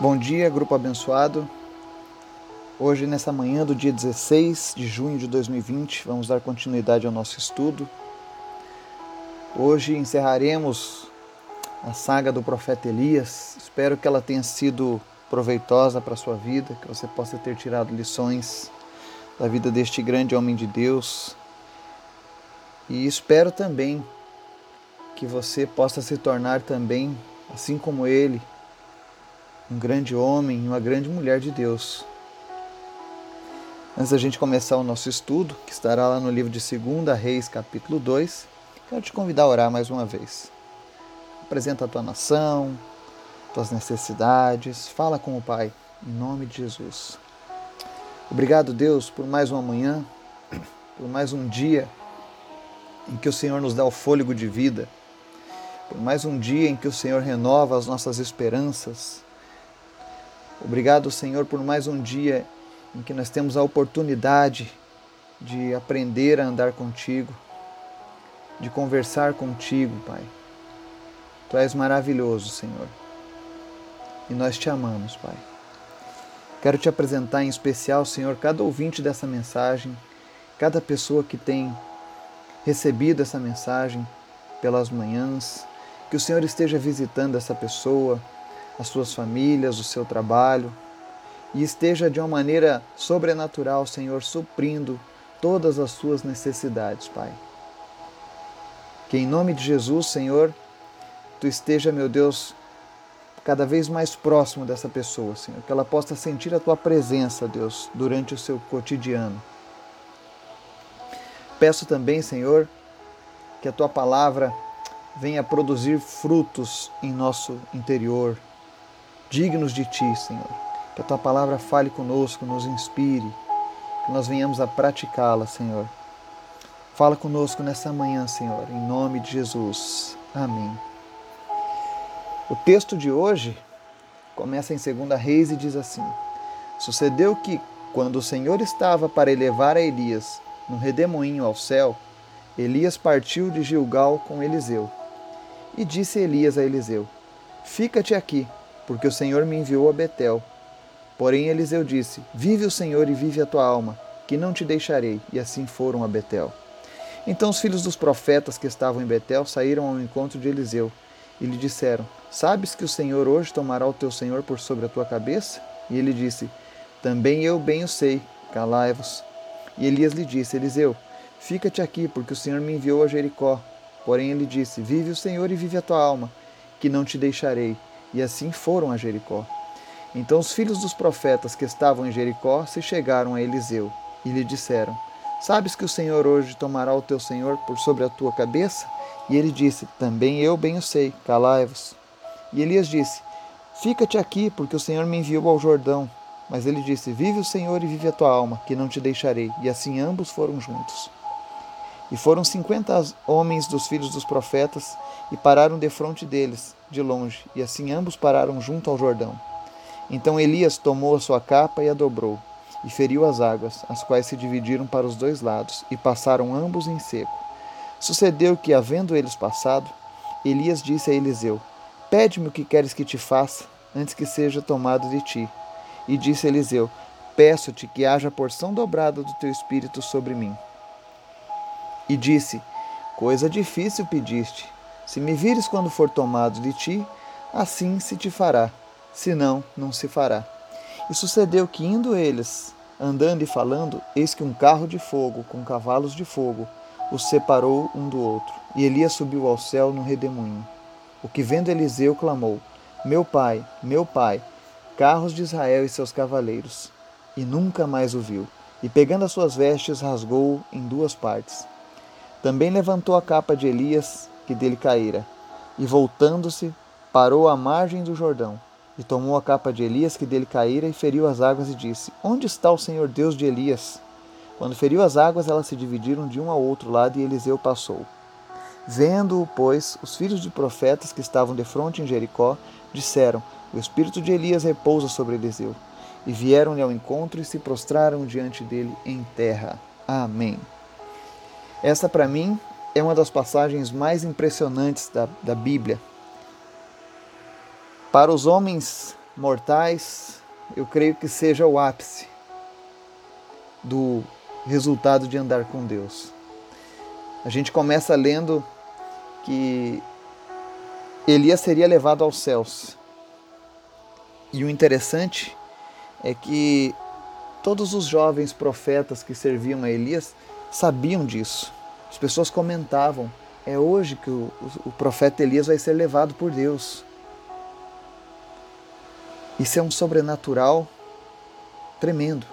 Bom dia, grupo abençoado. Hoje, nessa manhã do dia 16 de junho de 2020, vamos dar continuidade ao nosso estudo. Hoje encerraremos a saga do profeta Elias. Espero que ela tenha sido proveitosa para a sua vida, que você possa ter tirado lições da vida deste grande homem de Deus. E espero também que você possa se tornar também, assim como ele, um grande homem e uma grande mulher de Deus. Antes da gente começar o nosso estudo, que estará lá no livro de 2 Reis, capítulo 2, quero te convidar a orar mais uma vez. Apresenta a tua nação, tuas necessidades, fala com o Pai, em nome de Jesus. Obrigado, Deus, por mais uma manhã, por mais um dia em que o Senhor nos dá o fôlego de vida, por mais um dia em que o Senhor renova as nossas esperanças, Obrigado, Senhor, por mais um dia em que nós temos a oportunidade de aprender a andar contigo, de conversar contigo, Pai. Tu és maravilhoso, Senhor. E nós te amamos, Pai. Quero te apresentar em especial, Senhor, cada ouvinte dessa mensagem, cada pessoa que tem recebido essa mensagem pelas manhãs, que o Senhor esteja visitando essa pessoa, as suas famílias, o seu trabalho e esteja de uma maneira sobrenatural, Senhor, suprindo todas as suas necessidades, Pai. Que em nome de Jesus, Senhor, tu esteja, meu Deus, cada vez mais próximo dessa pessoa, Senhor, que ela possa sentir a tua presença, Deus, durante o seu cotidiano. Peço também, Senhor, que a tua palavra venha produzir frutos em nosso interior, dignos de Ti, Senhor. Que a Tua palavra fale conosco, nos inspire, que nós venhamos a praticá-la, Senhor. Fala conosco nessa manhã, Senhor, em nome de Jesus. Amém. O texto de hoje começa em 2 Reis e diz assim: Sucedeu que, quando o Senhor estava para elevar a Elias no redemoinho ao céu, Elias partiu de Gilgal com Eliseu. E disse Elias a Eliseu: Fica-te aqui, porque o Senhor me enviou a Betel. Porém Eliseu disse: Vive o Senhor e vive a tua alma, que não te deixarei. E assim foram a Betel. Então os filhos dos profetas que estavam em Betel saíram ao encontro de Eliseu e lhe disseram: Sabes que o Senhor hoje tomará o teu Senhor por sobre a tua cabeça? E ele disse: Também eu bem o sei, calai-vos. E Elias lhe disse: Eliseu, fica-te aqui, porque o Senhor me enviou a Jericó. Porém ele disse: Vive o Senhor e vive a tua alma, que não te deixarei. E assim foram a Jericó. Então os filhos dos profetas que estavam em Jericó se chegaram a Eliseu e lhe disseram: Sabes que o Senhor hoje tomará o teu senhor por sobre a tua cabeça? E ele disse: Também eu bem o sei, calai-vos. E Elias disse: Fica-te aqui, porque o Senhor me enviou ao Jordão. Mas ele disse: Vive o Senhor e vive a tua alma, que não te deixarei. E assim ambos foram juntos. E foram cinquenta homens dos filhos dos profetas e pararam defronte deles, de longe, e assim ambos pararam junto ao Jordão. Então Elias tomou a sua capa e a dobrou, e feriu as águas, as quais se dividiram para os dois lados, e passaram ambos em seco. Sucedeu que, havendo eles passado, Elias disse a Eliseu: Pede-me o que queres que te faça, antes que seja tomado de ti. E disse Eliseu: Peço-te que haja porção dobrada do teu espírito sobre mim. E disse: Coisa difícil pediste. Se me vires quando for tomado de ti, assim se te fará, senão não se fará. E sucedeu que, indo eles, andando e falando, eis que um carro de fogo, com cavalos de fogo, os separou um do outro. E Elias subiu ao céu no redemoinho. O que vendo Eliseu clamou: Meu pai, meu pai, carros de Israel e seus cavaleiros. E nunca mais o viu. E pegando as suas vestes, rasgou em duas partes. Também levantou a capa de Elias, que dele caíra, e voltando-se, parou à margem do Jordão, e tomou a capa de Elias, que dele caíra, e feriu as águas, e disse: Onde está o Senhor Deus de Elias? Quando feriu as águas, elas se dividiram de um ao outro lado, e Eliseu passou. Vendo-o, pois, os filhos de profetas que estavam de frente em Jericó, disseram: O espírito de Elias repousa sobre Eliseu. E vieram-lhe ao encontro e se prostraram diante dele em terra. Amém. Essa, para mim, é uma das passagens mais impressionantes da, da Bíblia. Para os homens mortais, eu creio que seja o ápice do resultado de andar com Deus. A gente começa lendo que Elias seria levado aos céus. E o interessante é que todos os jovens profetas que serviam a Elias sabiam disso. As pessoas comentavam: é hoje que o, o, profeta Elias vai ser levado por Deus. Isso é um sobrenatural tremendo.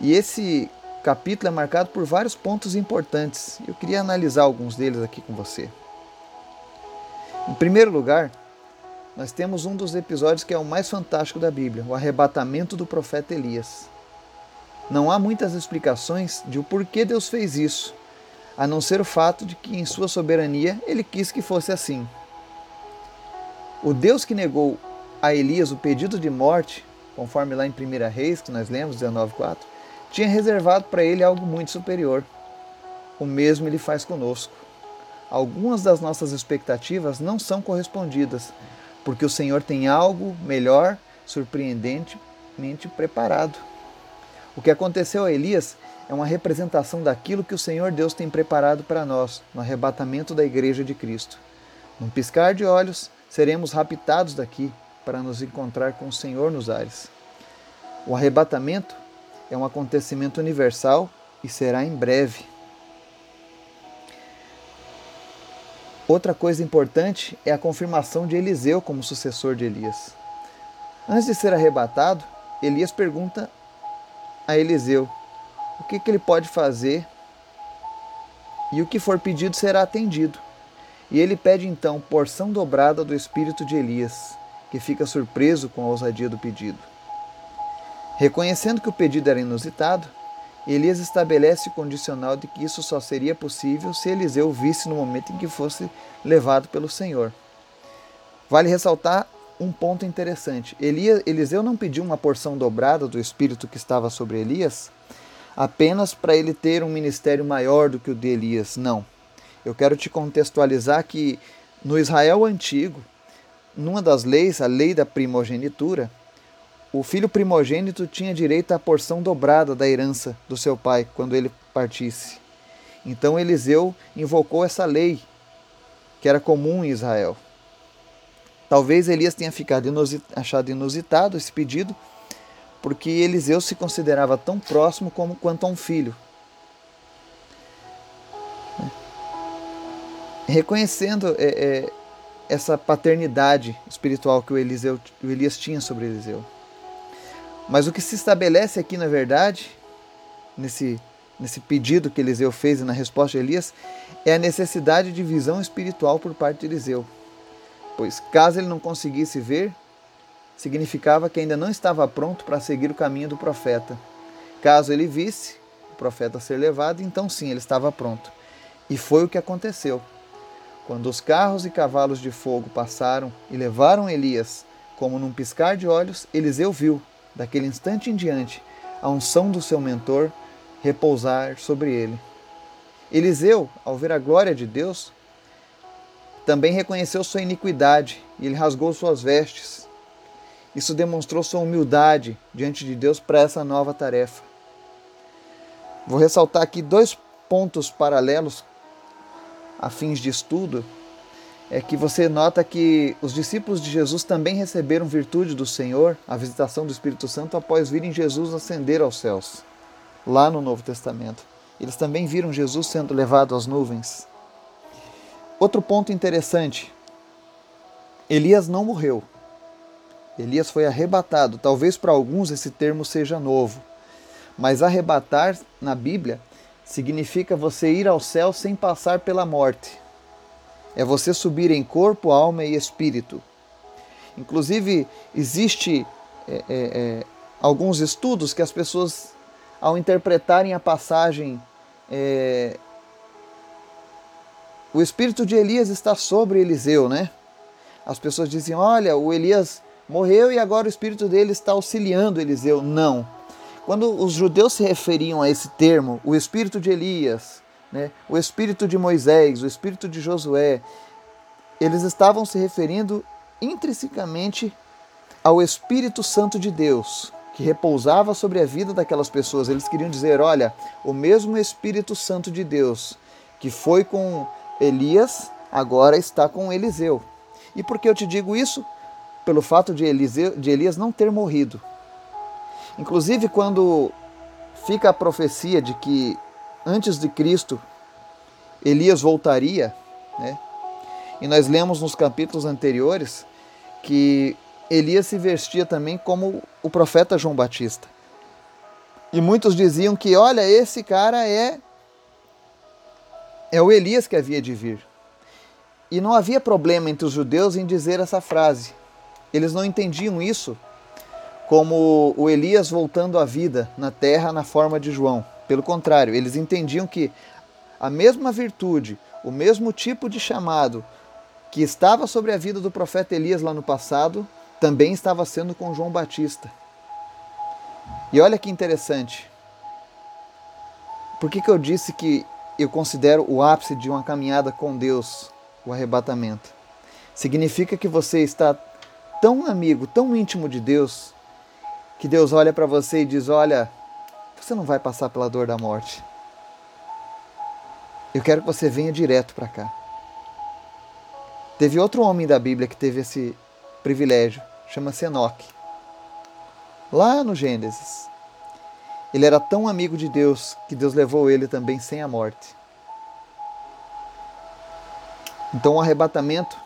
E esse capítulo é marcado por vários pontos importantes. Eu queria analisar alguns deles aqui com você. Em primeiro lugar, nós temos um dos episódios que é o mais fantástico da Bíblia, o arrebatamento do profeta Elias. Não há muitas explicações de o porquê Deus fez isso, a não ser o fato de que, em sua soberania, ele quis que fosse assim. O Deus que negou a Elias o pedido de morte, conforme lá em 1 Reis, que nós lemos, 19,4, tinha reservado para ele algo muito superior. O mesmo ele faz conosco. Algumas das nossas expectativas não são correspondidas, porque o Senhor tem algo melhor, surpreendentemente preparado. O que aconteceu a Elias é uma representação daquilo que o Senhor Deus tem preparado para nós no arrebatamento da igreja de Cristo. Num piscar de olhos, seremos raptados daqui para nos encontrar com o Senhor nos ares. O arrebatamento é um acontecimento universal e será em breve. Outra coisa importante é a confirmação de Eliseu como sucessor de Elias. Antes de ser arrebatado, Elias pergunta a Eliseu o que, que ele pode fazer e o que for pedido será atendido. E ele pede então porção dobrada do espírito de Elias, que fica surpreso com a ousadia do pedido. Reconhecendo que o pedido era inusitado, Elias estabelece o condicional de que isso só seria possível se Eliseu visse no momento em que fosse levado pelo Senhor. Vale ressaltar um ponto interessante. Elias, Eliseu não pediu uma porção dobrada do espírito que estava sobre Elias apenas para ele ter um ministério maior do que o de Elias. Não. Eu quero te contextualizar que no Israel antigo, numa das leis, a lei da primogenitura, o filho primogênito tinha direito à porção dobrada da herança do seu pai quando ele partisse. Então Eliseu invocou essa lei, que era comum em Israel. Talvez Elias tenha ficado inusit achado inusitado esse pedido, porque Eliseu se considerava tão próximo como quanto a um filho. Reconhecendo é, é, essa paternidade espiritual que o, Eliseu, o Elias tinha sobre Eliseu. Mas o que se estabelece aqui, na verdade, nesse, nesse pedido que Eliseu fez e na resposta de Elias, é a necessidade de visão espiritual por parte de Eliseu. Pois, caso ele não conseguisse ver, significava que ainda não estava pronto para seguir o caminho do profeta. Caso ele visse o profeta ser levado, então sim, ele estava pronto. E foi o que aconteceu. Quando os carros e cavalos de fogo passaram e levaram Elias, como num piscar de olhos, Eliseu viu daquele instante em diante, a unção do seu mentor repousar sobre ele. Eliseu, ao ver a glória de Deus, também reconheceu sua iniquidade e ele rasgou suas vestes. Isso demonstrou sua humildade diante de Deus para essa nova tarefa. Vou ressaltar aqui dois pontos paralelos a fins de estudo é que você nota que os discípulos de Jesus também receberam virtude do Senhor, a visitação do Espírito Santo, após virem Jesus ascender aos céus, lá no Novo Testamento. Eles também viram Jesus sendo levado às nuvens. Outro ponto interessante: Elias não morreu. Elias foi arrebatado. Talvez para alguns esse termo seja novo, mas arrebatar na Bíblia significa você ir ao céu sem passar pela morte é você subir em corpo, alma e espírito. Inclusive, existe é, é, é, alguns estudos que as pessoas, ao interpretarem a passagem, é, o espírito de Elias está sobre Eliseu, né? As pessoas dizem: olha, o Elias morreu e agora o espírito dele está auxiliando Eliseu. Não. Quando os judeus se referiam a esse termo, o espírito de Elias, né? o espírito de Moisés, o espírito de Josué, eles estavam se referindo intrinsecamente ao Espírito Santo de Deus que repousava sobre a vida daquelas pessoas. Eles queriam dizer: olha, o mesmo Espírito Santo de Deus que foi com Elias, agora está com Eliseu. E por que eu te digo isso? Pelo fato de, Eliseu, de Elias não ter morrido. Inclusive, quando fica a profecia de que antes de Cristo Elias voltaria, né? e nós lemos nos capítulos anteriores que Elias se vestia também como o profeta João Batista. E muitos diziam que, olha, esse cara é é o Elias que havia de vir. E não havia problema entre os judeus em dizer essa frase. Eles não entendiam isso como o Elias voltando à vida na terra na forma de João. Pelo contrário, eles entendiam que a mesma virtude, o mesmo tipo de chamado que estava sobre a vida do profeta Elias lá no passado, também estava sendo com João Batista. E olha que interessante. Por que, que eu disse que eu considero o ápice de uma caminhada com Deus o arrebatamento? Significa que você está tão amigo, tão íntimo de Deus, que Deus olha para você e diz: Olha, você não vai passar pela dor da morte. Eu quero que você venha direto para cá. Teve outro homem da Bíblia que teve esse privilégio chama-se Enoque. Lá no Gênesis. Ele era tão amigo de Deus que Deus levou ele também sem a morte. Então o arrebatamento,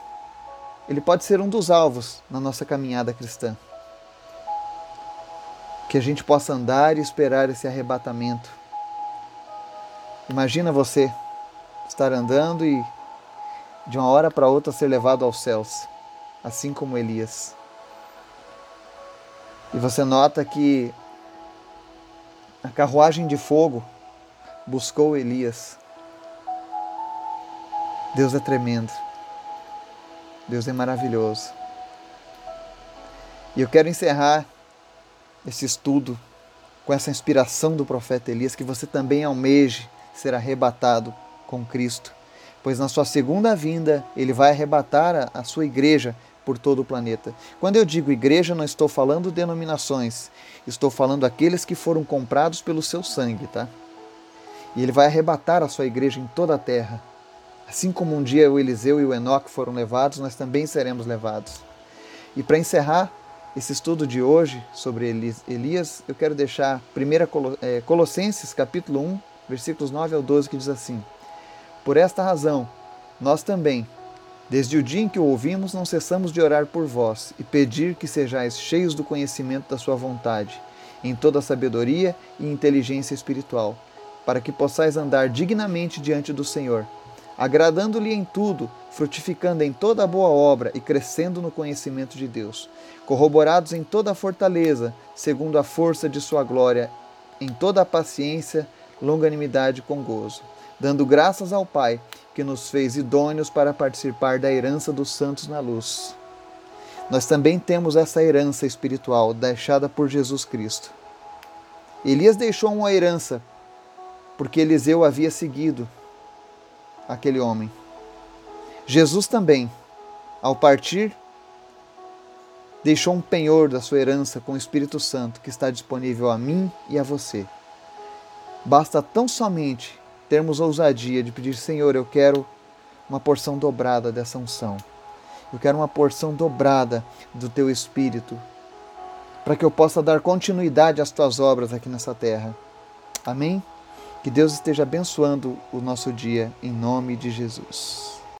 ele pode ser um dos alvos na nossa caminhada cristã. Que a gente possa andar e esperar esse arrebatamento. Imagina você estar andando e de uma hora para outra ser levado aos céus, assim como Elias. E você nota que a carruagem de fogo buscou Elias. Deus é tremendo. Deus é maravilhoso. E eu quero encerrar esse estudo com essa inspiração do profeta Elias, que você também almeje ser arrebatado com Cristo, pois na sua segunda vinda ele vai arrebatar a, a sua igreja por todo o planeta. Quando eu digo igreja, não estou falando denominações, estou falando aqueles que foram comprados pelo seu sangue, tá? E ele vai arrebatar a sua igreja em toda a terra. Assim como um dia o Eliseu e o Enoque foram levados, nós também seremos levados. E para encerrar esse estudo de hoje sobre Elias, eu quero deixar 1 é, Colossenses capítulo 1, versículos 9 ao 12, que diz assim: Por esta razão, nós também, Desde o dia em que o ouvimos, não cessamos de orar por vós e pedir que sejais cheios do conhecimento da Sua vontade, em toda sabedoria e inteligência espiritual, para que possais andar dignamente diante do Senhor, agradando-lhe em tudo, frutificando em toda a boa obra e crescendo no conhecimento de Deus, corroborados em toda a fortaleza, segundo a força de Sua glória, em toda a paciência, longanimidade com gozo, dando graças ao Pai que nos fez idôneos para participar da herança dos santos na luz. Nós também temos essa herança espiritual deixada por Jesus Cristo. Elias deixou uma herança porque Eliseu havia seguido aquele homem. Jesus também, ao partir, deixou um penhor da sua herança com o Espírito Santo que está disponível a mim e a você. Basta tão somente termos ousadia de pedir, Senhor, eu quero uma porção dobrada dessa unção. Eu quero uma porção dobrada do teu espírito, para que eu possa dar continuidade às tuas obras aqui nessa terra. Amém? Que Deus esteja abençoando o nosso dia em nome de Jesus.